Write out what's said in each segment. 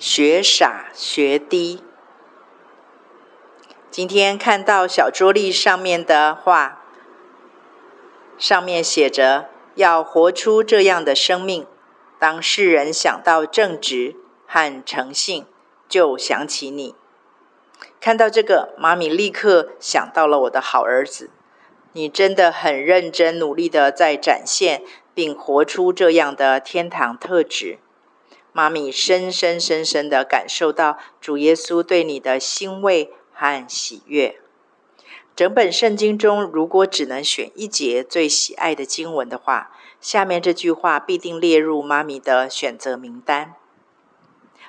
学傻学低。今天看到小桌历上面的话，上面写着要活出这样的生命。当世人想到正直和诚信，就想起你。看到这个，妈咪立刻想到了我的好儿子。你真的很认真努力的在展现并活出这样的天堂特质。妈咪深深深深的感受到主耶稣对你的欣慰和喜悦。整本圣经中，如果只能选一节最喜爱的经文的话，下面这句话必定列入妈咪的选择名单。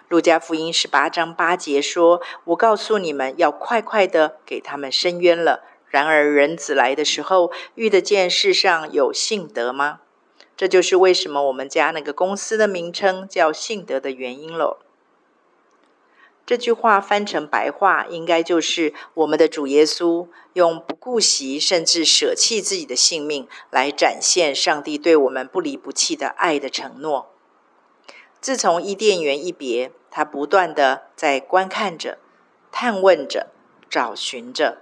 路加福音十八章八节说：“我告诉你们，要快快的给他们伸冤了。然而人子来的时候，遇得见世上有信德吗？”这就是为什么我们家那个公司的名称叫信德的原因喽。这句话翻成白话，应该就是我们的主耶稣用不顾惜，甚至舍弃自己的性命，来展现上帝对我们不离不弃的爱的承诺。自从伊甸园一别，他不断的在观看着、探问着、找寻着。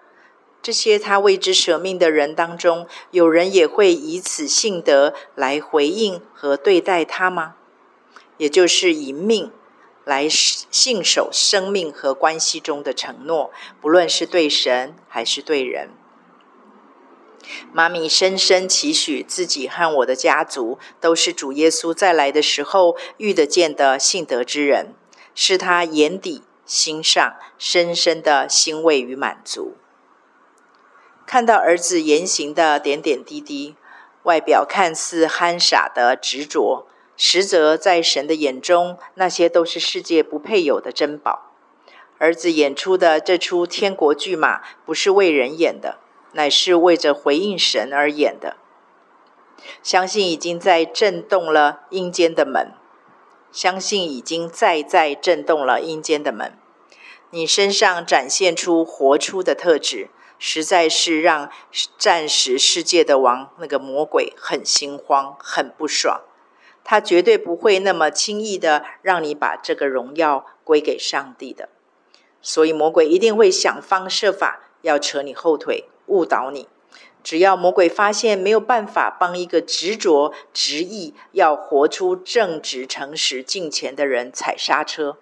这些他为之舍命的人当中，有人也会以此信德来回应和对待他吗？也就是以命来信守生命和关系中的承诺，不论是对神还是对人。妈咪深深期许自己和我的家族都是主耶稣再来的时候遇得见的信德之人，是他眼底心上深深的欣慰与满足。看到儿子言行的点点滴滴，外表看似憨傻的执着，实则在神的眼中，那些都是世界不配有的珍宝。儿子演出的这出天国剧码，不是为人演的，乃是为着回应神而演的。相信已经在震动了阴间的门，相信已经在在震动了阴间的门。你身上展现出活出的特质。实在是让暂时世界的王那个魔鬼很心慌、很不爽。他绝对不会那么轻易的让你把这个荣耀归给上帝的。所以魔鬼一定会想方设法要扯你后腿、误导你。只要魔鬼发现没有办法帮一个执着、执意要活出正直、诚实、敬虔的人踩刹车。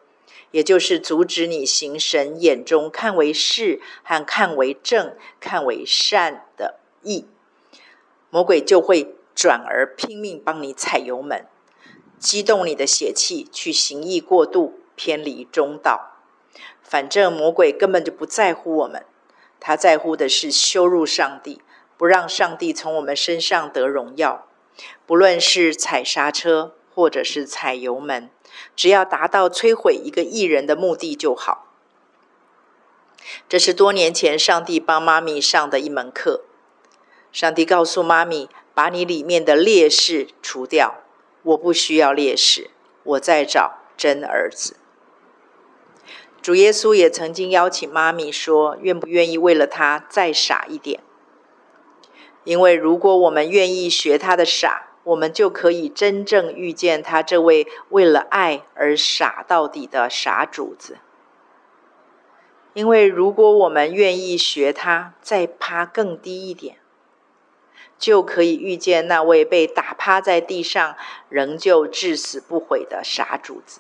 也就是阻止你行神眼中看为是和看为正、看为善的义，魔鬼就会转而拼命帮你踩油门，激动你的血气去行义过度，偏离中道。反正魔鬼根本就不在乎我们，他在乎的是羞辱上帝，不让上帝从我们身上得荣耀。不论是踩刹车，或者是踩油门。只要达到摧毁一个艺人的目的就好。这是多年前上帝帮妈咪上的一门课。上帝告诉妈咪：“把你里面的劣势除掉，我不需要劣势，我在找真儿子。”主耶稣也曾经邀请妈咪说：“愿不愿意为了他再傻一点？因为如果我们愿意学他的傻。”我们就可以真正遇见他这位为了爱而傻到底的傻主子。因为如果我们愿意学他，再趴更低一点，就可以遇见那位被打趴在地上，仍旧至死不悔的傻主子。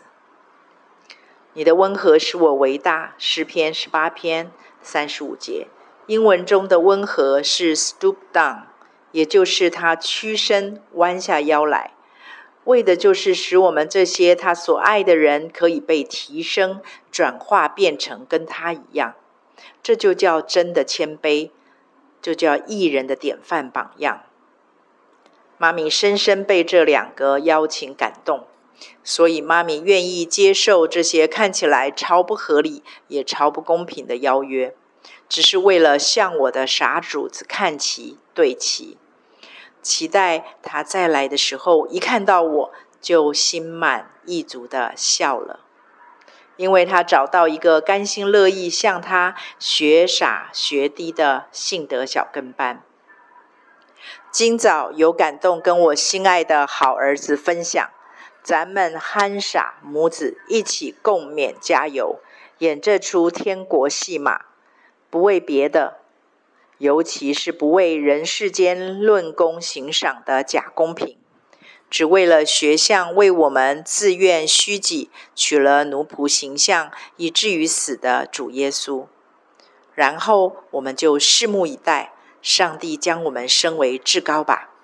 你的温和使我为大，诗篇十八篇三十五节，英文中的温和是 stoop down。也就是他屈身弯下腰来，为的就是使我们这些他所爱的人可以被提升、转化，变成跟他一样。这就叫真的谦卑，就叫艺人的典范榜样。妈咪深深被这两个邀请感动，所以妈咪愿意接受这些看起来超不合理也超不公平的邀约，只是为了向我的傻主子看齐对齐。期待他再来的时候，一看到我就心满意足的笑了，因为他找到一个甘心乐意向他学傻学低的信德小跟班。今早有感动跟我心爱的好儿子分享，咱们憨傻母子一起共勉加油，演这出天国戏码，不为别的，尤其是不为人世间论功行赏的假公平，只为了学相为我们自愿虚己，取了奴仆形象，以至于死的主耶稣。然后我们就拭目以待，上帝将我们升为至高吧。